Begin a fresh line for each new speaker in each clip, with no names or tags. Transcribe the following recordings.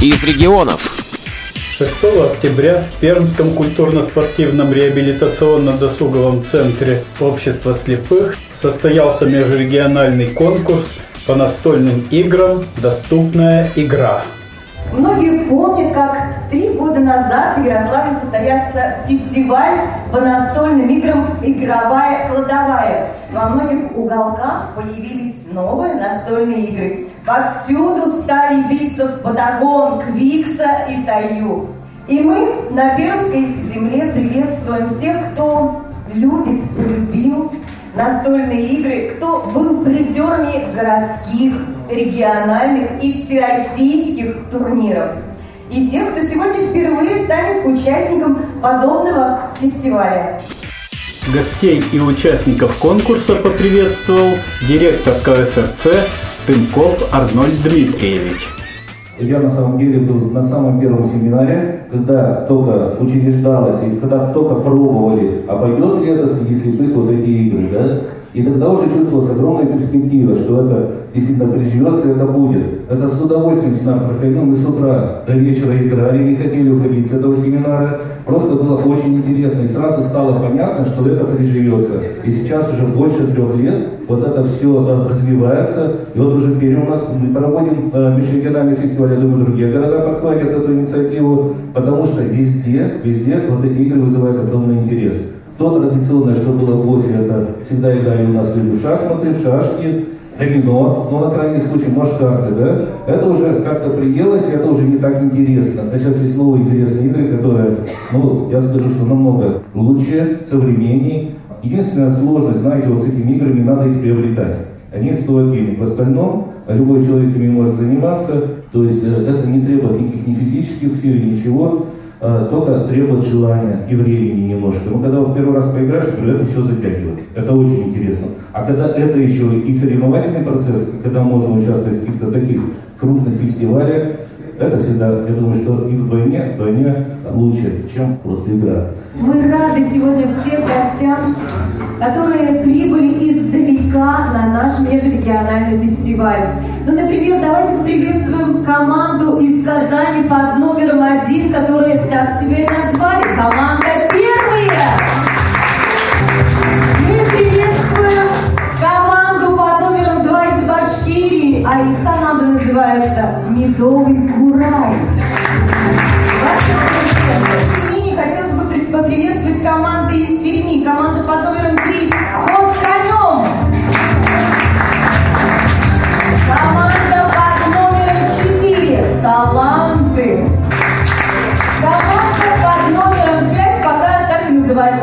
из регионов.
6 октября в Пермском культурно-спортивном реабилитационно-досуговом центре Общества слепых состоялся межрегиональный конкурс по настольным играм «Доступная игра».
Многие помнят, как три года назад в Ярославле состоялся фестиваль по настольным играм «Игровая кладовая». Во многих уголках появились новые настольные игры. Повсюду стали биться в Патагон, Квикса и Таю. И мы на Пермской земле приветствуем всех, кто любит, полюбил настольные игры, кто был призерами городских, региональных и всероссийских турниров. И тех, кто сегодня впервые станет участником подобного фестиваля.
Гостей и участников конкурса поприветствовал директор КСРЦ Тынков Арнольд Дмитриевич.
Я на самом деле был на самом первом семинаре, когда только учреждалось, и когда только пробовали, а пойдет ли это среди слепых вот эти игры, да? И тогда уже чувствовалась огромная перспектива, что это действительно приживется, это будет. Это с удовольствием семинар проходил. Мы с утра до вечера играли, не хотели уходить с этого семинара. Просто было очень интересно. И сразу стало понятно, что это приживется. И сейчас уже больше трех лет вот это все развивается. И вот уже теперь у нас мы проводим э, межрегиональный фестиваль, я думаю, другие города подхватят эту инициативу, потому что везде, везде вот эти игры вызывают огромный интерес. То традиционное, что было в ВОСе, это всегда играли у нас люди в шахматы, в шашки, домино, ну, на крайний случай, может, карты, да? Это уже как-то приелось, и это уже не так интересно. А сейчас есть новые интересные игры, которые, ну, я скажу, что намного лучше, современнее. Единственная сложность, знаете, вот с этими играми надо их приобретать. Они стоят денег. В остальном любой человек ими может заниматься, то есть э, это не требует никаких ни физических сил, ничего. А, только требует желания и времени немножко. Но когда вот первый раз поиграешь, это все затягивает. Это очень интересно. А когда это еще и соревновательный процесс, когда можно участвовать в каких-то таких крупных фестивалях, это всегда, я думаю, что и вдвойне, вдвойне лучше, чем просто игра.
Мы рады сегодня всем гостям, которые прибыли издалека на наш межрегиональный фестиваль. Ну, например, давайте приветствуем команду из Казани под которые так себя и назвали. Команда первая! Мы приветствуем команду под номером два из Башкирии, а их команда называется «Медовый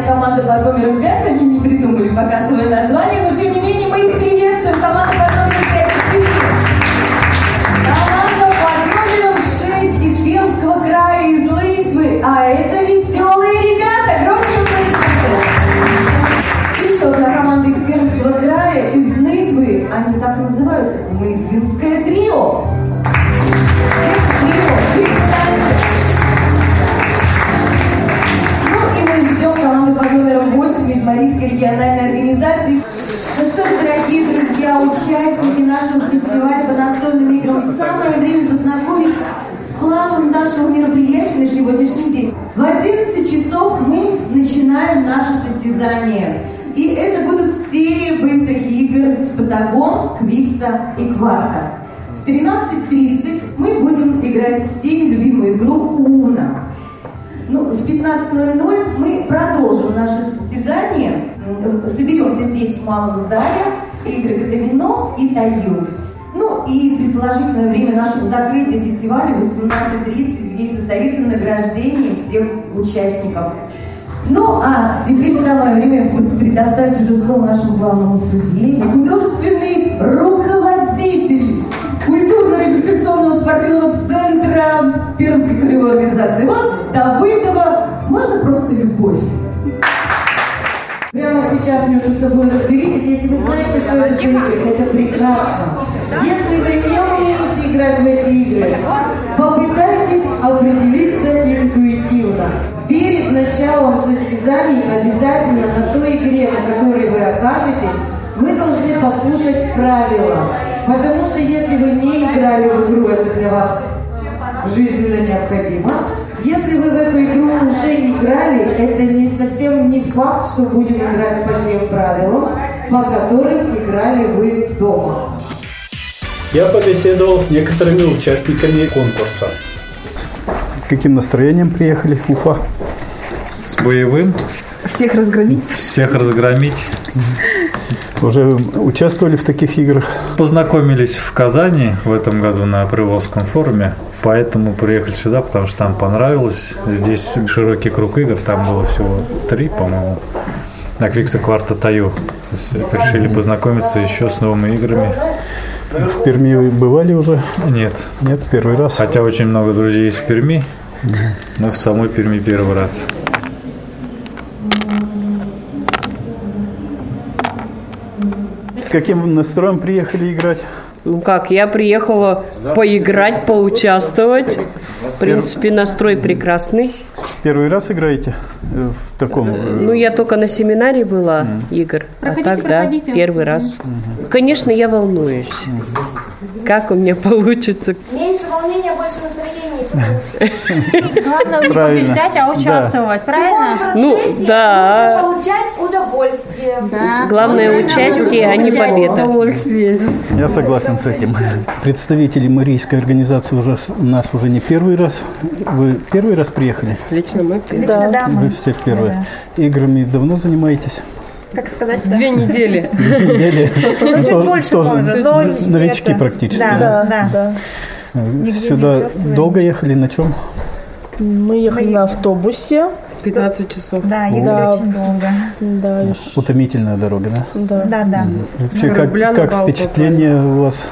команда под номером 5. Они не придумали пока свое название, но тем не менее мы их приветствуем. Команда под номером 5 из Команда под номером 6 из Пермского края, из Лысьвы. А это веселые ребята. Громче Еще одна команда из Пермского края, из Нытвы. Они так и называются. Нытвинское. Трио, фестиваля по настольным играм, самое время познакомить с планом нашего мероприятия на сегодняшний день. В 11 часов мы начинаем наше состязание. И это будут серии быстрых игр в Патагон, Квикса и Кварта. В 13.30 мы будем играть в всеми любимую игру Уна. Ну, в 15.00 мы продолжим наше состязание. Соберемся здесь в малом зале. Игры Катамино и Таю. И предположительное время нашего закрытия фестиваля 18.30, где состоится награждение всех участников. Ну, а теперь самое время предоставить уже слово нашему главному судье, художественный руководитель культурно-реабилитационного спортивного центра Пермской краевой организации ВОЗ Давыдова. Можно просто любовь?
Прямо сейчас между собой разберитесь, если вы знаете, что это это прекрасно. Если вы не умеете играть в эти игры, попытайтесь определиться интуитивно. Перед началом состязаний обязательно на той игре, на которой вы окажетесь, вы должны послушать правила. Потому что если вы не играли в игру, это для вас жизненно необходима. Если вы в эту игру уже играли, это не совсем не факт, что будем играть по тем правилам, по которым играли вы дома.
Я побеседовал с некоторыми участниками конкурса.
С каким настроением приехали в Уфа?
С боевым.
Всех разгромить?
Всех разгромить.
Уже участвовали в таких играх?
Познакомились в Казани в этом году на Приволжском форуме. Поэтому приехали сюда, потому что там понравилось. Здесь широкий круг игр, там было всего три, по-моему. На Квикса Кварта Таю. Решили познакомиться еще с новыми играми.
В Перми вы бывали уже?
Нет.
Нет, первый раз.
Хотя очень много друзей из Перми, но в самой Перми первый раз.
С каким настроем приехали играть?
Ну как, я приехала поиграть, поучаствовать. В принципе, настрой прекрасный.
Первый раз играете э, в таком? э,
Ну, я только на семинаре была, Игорь. А так, да, первый раз. Конечно, я волнуюсь. Как у меня получится.
Волнения, больше настроения.
Главное не побеждать, а участвовать, правильно?
Ну, да.
Получать удовольствие.
Да.
Главное участие, а не победа.
Я согласен с этим. Представители Марийской организации уже у нас уже не первый раз. Вы первый раз приехали?
Лично мы
Лично, да,
Вы все первые. Играми давно занимаетесь?
как сказать,
Две недели.
Недели? Ну, то-
больше
тоже
тоже, но
Новички практически.
Да, да.
Сюда долго ехали на чем?
Мы ехали на автобусе.
15 часов.
Да, ехали
Да.
очень долго.
Да, ш-
Утомительная дорога, да?
да.
Да, да.
Вообще, как, как впечатление у вас?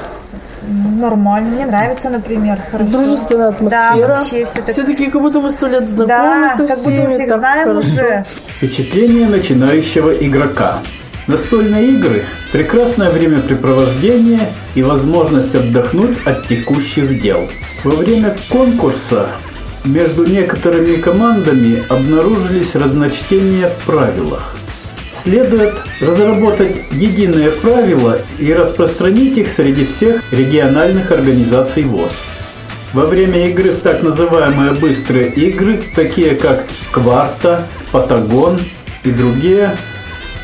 Нормально, мне нравится, например. Хорошо.
Дружественная
Да,
атмосфера.
вообще все так.
Все такие, как будто мы сто лет знакомы
Да,
со
как будто
всеми.
мы всех
так
знаем
хорошо.
уже.
Впечатление начинающего игрока. Настольные игры – прекрасное времяпрепровождение и возможность отдохнуть от текущих дел. Во время конкурса между некоторыми командами обнаружились разночтения в правилах. Следует разработать единые правила и распространить их среди всех региональных организаций ВОЗ. Во время игры в так называемые быстрые игры, такие как Кварта, Патагон и другие,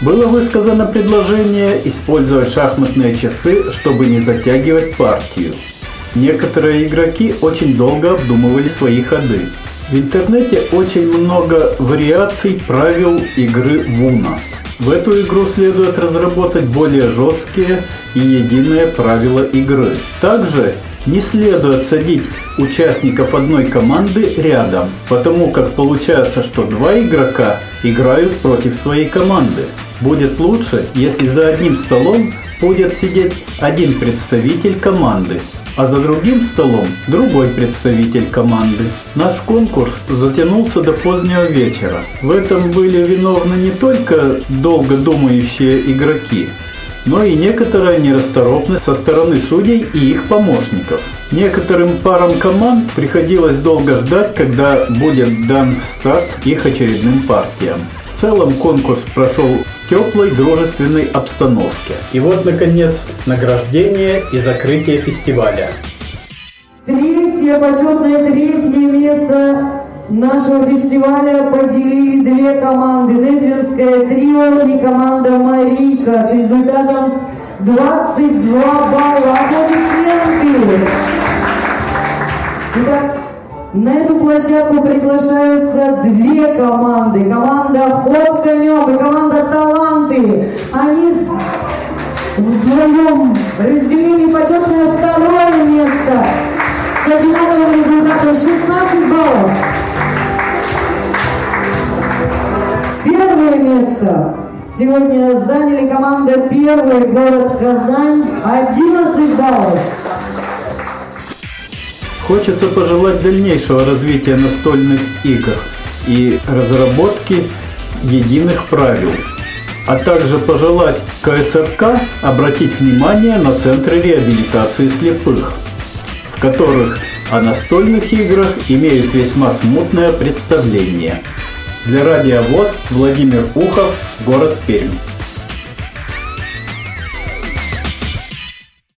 было высказано предложение использовать шахматные часы, чтобы не затягивать партию. Некоторые игроки очень долго обдумывали свои ходы. В интернете очень много вариаций правил игры Вуна. В эту игру следует разработать более жесткие и единые правила игры. Также не следует садить участников одной команды рядом, потому как получается, что два игрока играют против своей команды. Будет лучше, если за одним столом будет сидеть один представитель команды, а за другим столом другой представитель команды. Наш конкурс затянулся до позднего вечера. В этом были виновны не только долго думающие игроки, но и некоторая нерасторопность со стороны судей и их помощников. Некоторым парам команд приходилось долго ждать, когда будет дан старт их очередным партиям. В целом конкурс прошел теплой дружественной обстановке. И вот, наконец, награждение и закрытие фестиваля.
Третье, почетное третье место нашего фестиваля поделили две команды. Нетвинское трио и команда Марика с результатом 22 балла. Аплодисменты! Итак, на эту площадку приглашаются две команды. Команда «Ход конем» и команда «Таланты». Они вдвоем разделили почетное второе место с одинаковым результатом 16 баллов. Первое место сегодня заняли команда «Первый город Казань» 11 баллов.
Хочется пожелать дальнейшего развития настольных игр и разработки единых правил, а также пожелать КСРК обратить внимание на центры реабилитации слепых, в которых о настольных играх имеют весьма смутное представление. Для радиовоз Владимир Ухов, город Пермь.